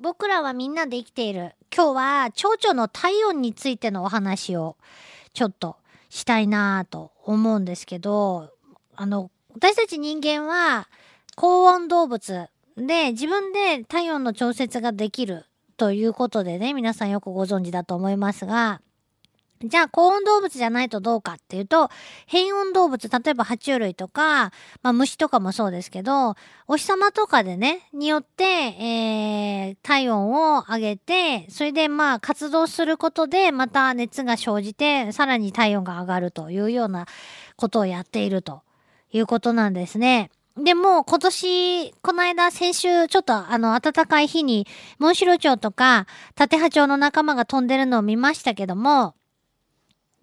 僕らはみんなで生きている。今日は蝶々の体温についてのお話をちょっとしたいなと思うんですけど、あの、私たち人間は高温動物で自分で体温の調節ができるということでね、皆さんよくご存知だと思いますが、じゃあ、高温動物じゃないとどうかっていうと、変温動物、例えば爬虫類とか、まあ虫とかもそうですけど、お日様とかでね、によって、えー、体温を上げて、それでまあ活動することで、また熱が生じて、さらに体温が上がるというようなことをやっているということなんですね。でも今年、この間先週ちょっとあの暖かい日に、モンシロチョウとか、タテハチョウの仲間が飛んでるのを見ましたけども、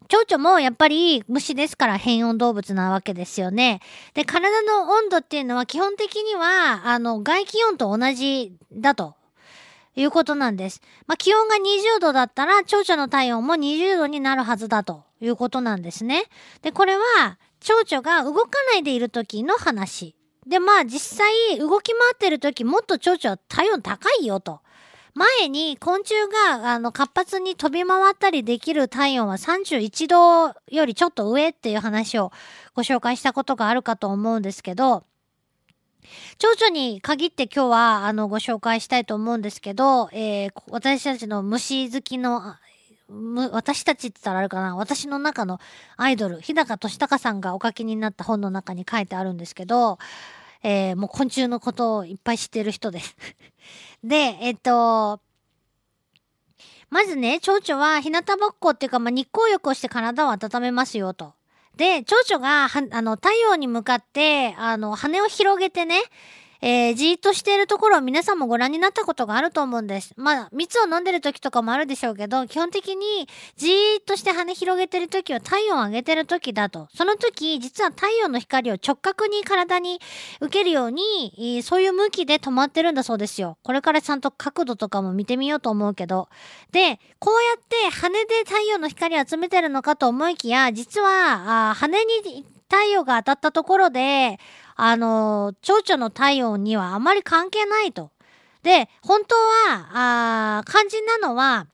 蝶々もやっぱり虫ですから変温動物なわけですよね。で、体の温度っていうのは基本的には、あの、外気温と同じだということなんです。まあ、気温が20度だったら、蝶々の体温も20度になるはずだということなんですね。で、これは、蝶々が動かないでいる時の話。で、まあ実際動き回ってる時もっと蝶々は体温高いよと。前に昆虫があの活発に飛び回ったりできる体温は31度よりちょっと上っていう話をご紹介したことがあるかと思うんですけど、蝶々に限って今日はあのご紹介したいと思うんですけど、えー、私たちの虫好きの私たちって言ったらあるかな私の中のアイドル、日高俊隆さんがお書きになった本の中に書いてあるんですけど、えー、もう昆虫のことをいっぱい知ってる人です で、えっと、まずね、蝶々は日向ぼっこっていうか、まあ、日光浴をして体を温めますよと。で、蝶々が、あの、太陽に向かって、あの、羽を広げてね、えー、じーっとしているところを皆さんもご覧になったことがあると思うんです。まあ、蜜を飲んでる時とかもあるでしょうけど、基本的にじーっとして羽広げてる時は体温を上げてる時だと。その時、実は太陽の光を直角に体に受けるように、そういう向きで止まってるんだそうですよ。これからちゃんと角度とかも見てみようと思うけど。で、こうやって羽で太陽の光を集めてるのかと思いきや、実は、あ羽に太陽が当たったところで、あの、蝶々の体温にはあまり関係ないと。で、本当は、あ肝心なのは、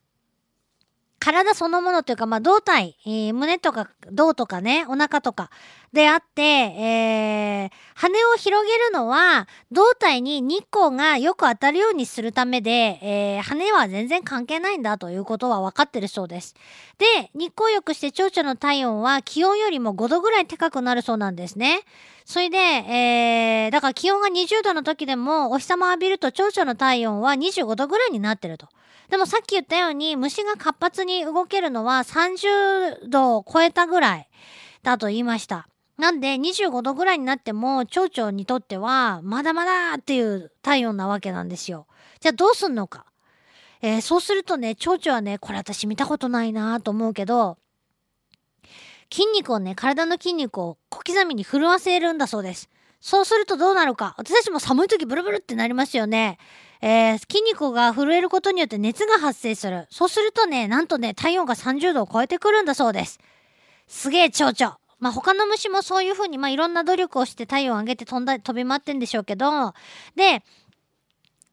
体そのものというか、まあ、胴体、えー、胸とか胴とかね、お腹とかであって、えー、羽を広げるのは、胴体に日光がよく当たるようにするためで、えー、羽は全然関係ないんだということは分かってるそうです。で、日光浴して蝶々の体温は気温よりも5度ぐらい高くなるそうなんですね。それで、えー、だから気温が20度の時でもお日様浴びると蝶々の体温は25度ぐらいになってると。でもさっき言ったように虫が活発に動けるのは30度を超えたぐらいだと言いました。なんで25度ぐらいになっても蝶々にとってはまだまだっていう体温なわけなんですよ。じゃあどうすんのか？えー、そうするとね、蝶々はね、これ私見たことないなと思うけど、筋肉をね、体の筋肉を小刻みに震わせるんだそうです。そうするとどうなるか。私たちも寒い時ブルブルってなりますよね。えー、筋肉が震えることによって熱が発生する。そうするとね、なんとね、体温が30度を超えてくるんだそうです。すげえ蝶々。まあ、他の虫もそういう風に、まあ、いろんな努力をして体温を上げて飛んだ、飛び回ってんでしょうけど、で、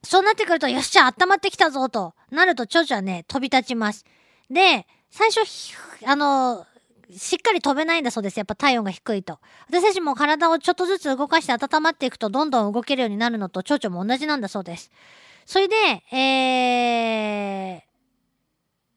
そうなってくると、よっしゃ、温まってきたぞ、となると、蝶々はね、飛び立ちます。で、最初、あの、しっかり飛べないんだそうです。やっぱ体温が低いと。私たちも体をちょっとずつ動かして温まっていくとどんどん動けるようになるのと蝶々も同じなんだそうです。それで、えー、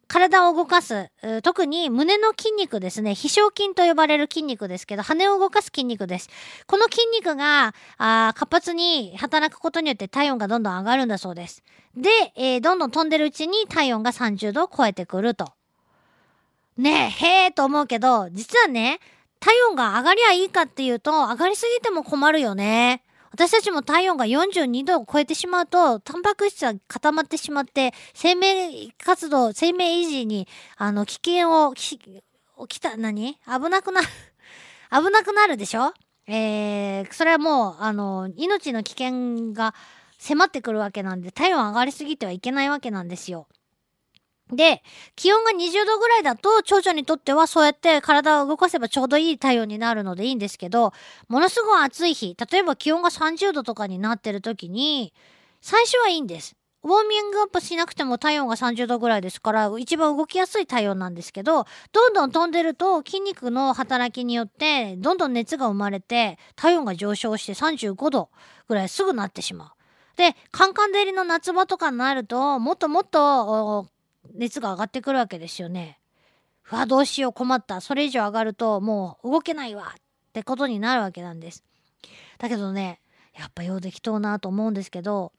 体を動かす、特に胸の筋肉ですね。飛翔筋と呼ばれる筋肉ですけど、羽を動かす筋肉です。この筋肉があ活発に働くことによって体温がどんどん上がるんだそうです。で、えー、どんどん飛んでるうちに体温が30度を超えてくると。ねえ、へえと思うけど、実はね、体温が上がりゃいいかっていうと、上がりすぎても困るよね。私たちも体温が42度を超えてしまうと、タンパク質は固まってしまって、生命活動、生命維持に、あの、危険を、き、起きた、何？危なくな 危なくなるでしょ？えー、それはもう、あの、命の危険が迫ってくるわけなんで、体温上がりすぎてはいけないわけなんですよ。で、気温が20度ぐらいだと、蝶々にとってはそうやって体を動かせばちょうどいい体温になるのでいいんですけど、ものすごい暑い日、例えば気温が30度とかになってる時に、最初はいいんです。ウォーミングアップしなくても体温が30度ぐらいですから、一番動きやすい体温なんですけど、どんどん飛んでると筋肉の働きによって、どんどん熱が生まれて、体温が上昇して35度ぐらいすぐなってしまう。で、カンカン照りの夏場とかになると、もっともっと熱が上がってくるわけですよね。うわ、どうしよう困った。それ以上上がるともう動けないわってことになるわけなんです。だけどね、やっぱようできとうなと思うんですけど、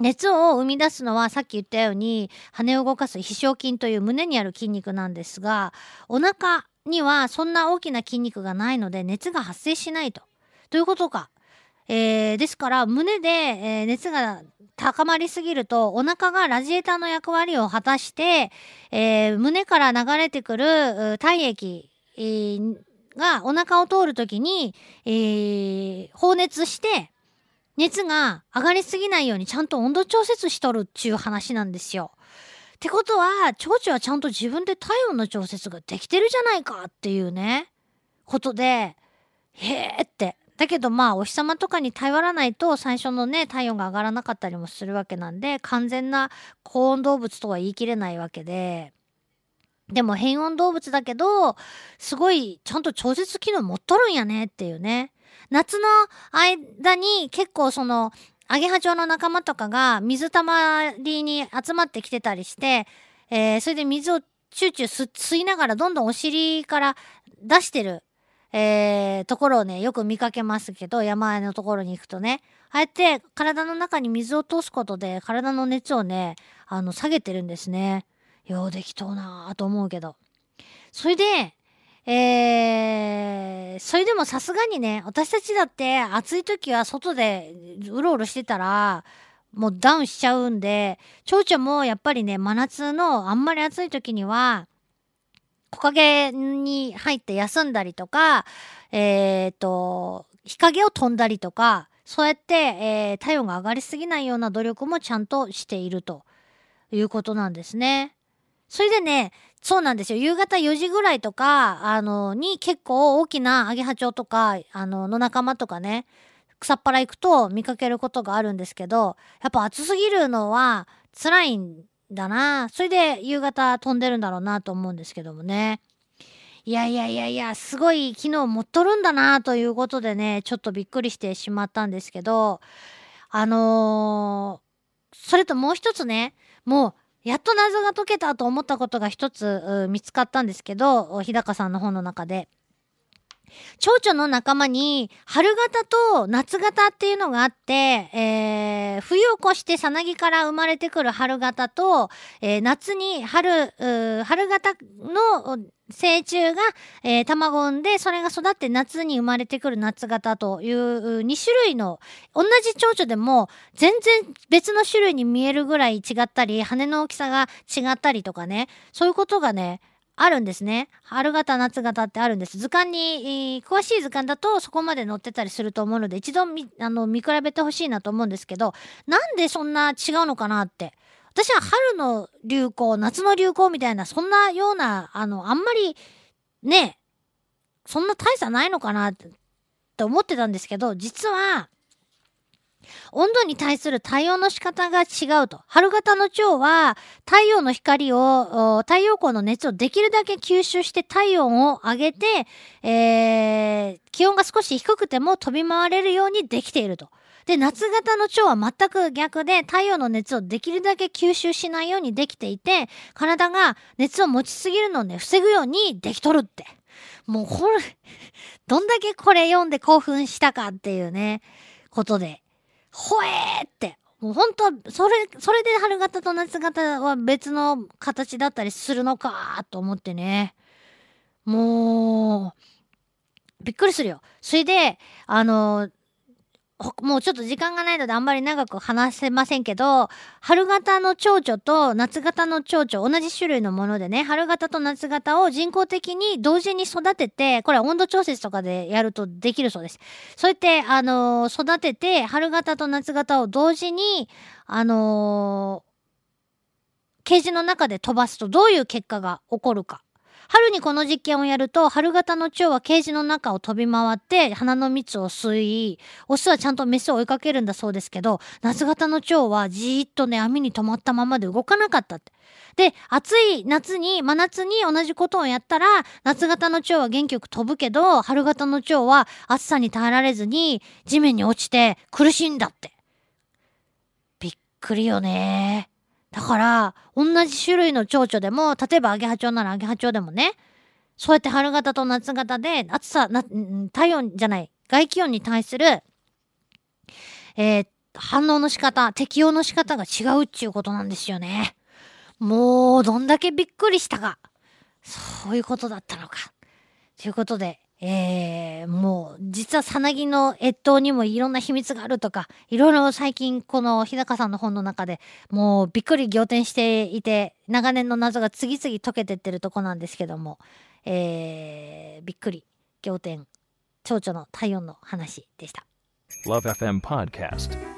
熱を生み出すのはさっき言ったように羽を動かす飛翔筋という胸にある筋肉なんですがお腹にはそんな大きな筋肉がないので熱が発生しないと。どういうことか。えー、ですから胸で、えー、熱が高まりすぎるとお腹がラジエーターの役割を果たして、えー、胸から流れてくる体液、えー、がお腹を通るときに、えー、放熱して熱が上がりすぎないようにちゃんと温度調節しとるっちゅう話なんですよ。ってことは、蝶々はちゃんと自分で体温の調節ができてるじゃないかっていうね、ことで、へえって。だけどまあお日様とかに頼らないと最初のね体温が上がらなかったりもするわけなんで完全な高温動物とは言い切れないわけで。でも変温動物だけどすごいちゃんと調節機能持っとるんやねっていうね。夏の間に結構そのアゲハチョウの仲間とかが水たまりに集まってきてたりして、えー、それで水をチューチュー吸いながらどんどんお尻から出してる、えー、ところをね、よく見かけますけど、山あいのところに行くとね。ああやって体の中に水を通すことで体の熱をね、あの、下げてるんですね。ようできとうなぁと思うけど。それで、えー、それでもさすがにね、私たちだって暑い時は外でうろうろしてたら、もうダウンしちゃうんで、蝶々もやっぱりね、真夏のあんまり暑い時には、木陰に入って休んだりとか、えっ、ー、と、日陰を飛んだりとか、そうやって、えー、体温が上がりすぎないような努力もちゃんとしているということなんですね。それでね、そうなんですよ。夕方4時ぐらいとか、あの、に結構大きなアゲハチョウとか、あの、の仲間とかね、草っぱら行くと見かけることがあるんですけど、やっぱ暑すぎるのは辛いんだな。それで夕方飛んでるんだろうなと思うんですけどもね。いやいやいやいや、すごい機能持っとるんだなということでね、ちょっとびっくりしてしまったんですけど、あのー、それともう一つね、もうやっと謎が解けたと思ったことが一つ見つかったんですけど、日高さんの本の中で。蝶々の仲間に春型と夏型っていうのがあって、えー、冬を越してさなぎから生まれてくる春型と、えー、夏に春、春型の成虫が、えー、卵を産んで、それが育って夏に生まれてくる夏型という2種類の、同じ蝶々でも全然別の種類に見えるぐらい違ったり、羽の大きさが違ったりとかね、そういうことがね、あるんですね。春型、夏型ってあるんです。図鑑に、えー、詳しい図鑑だとそこまで載ってたりすると思うので、一度見、あの、見比べてほしいなと思うんですけど、なんでそんな違うのかなって。私は春の流行、夏の流行みたいな、そんなような、あの、あんまり、ね、そんな大差ないのかなって、って思ってたんですけど、実は、温度に対する対応の仕方が違うと。春型の蝶は太陽の光を、太陽光の熱をできるだけ吸収して体温を上げて、えー、気温が少し低くても飛び回れるようにできていると。で、夏型の蝶は全く逆で太陽の熱をできるだけ吸収しないようにできていて、体が熱を持ちすぎるのをね、防ぐようにできとるって。もうこれ、どんだけこれ読んで興奮したかっていうね、ことで。ほえーって。もう本当はそれ、それで春型と夏型は別の形だったりするのかと思ってね。もう、びっくりするよ。それで、あの、もうちょっと時間がないのであんまり長く話せませんけど、春型の蝶々と夏型の蝶々、同じ種類のものでね、春型と夏型を人工的に同時に育てて、これは温度調節とかでやるとできるそうです。そうやって、あのー、育てて、春型と夏型を同時に、あのー、ケージの中で飛ばすとどういう結果が起こるか。春にこの実験をやると、春型の蝶はケージの中を飛び回って花の蜜を吸い、オスはちゃんとメスを追いかけるんだそうですけど、夏型の蝶はじーっとね、網に止まったままで動かなかったって。で、暑い夏に、真夏に同じことをやったら、夏型の蝶は元気よく飛ぶけど、春型の蝶は暑さに耐えられずに地面に落ちて苦しいんだって。びっくりよね。だから、同じ種類の蝶々でも、例えばアゲハチョウならアゲハチョウでもね、そうやって春型と夏型で、暑さ、な、体温じゃない、外気温に対する、えー反応の仕方、適応の仕方が違うっていうことなんですよね。もう、どんだけびっくりしたか。そういうことだったのか。ということで、えー、もう、実はさなぎの越冬にもいろんな秘密があるとか、いろいろ最近この日高さんの本の中でもうびっくり仰天していて、長年の謎が次々解けてってるとこなんですけども、えー、びっくり、仰天、蝶々の体温の話でした。Love FM Podcast.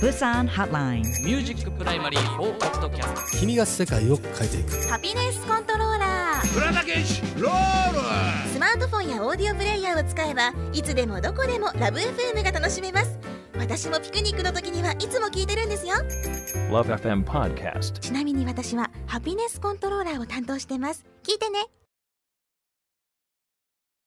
Busan Hotline. ミュージックプライマリー4ポッドキャスト君が世界を変えていく。ハピネスコントローラースマートフォンやオーディオプレイヤーを使えばいつでもどこでもラブ f m が楽しめます。私もピクニックの時にはいつも聞いてるんですよ。Love FM Podcast. ちなみに私はハピネスコントローラーを担当してます。聞いてね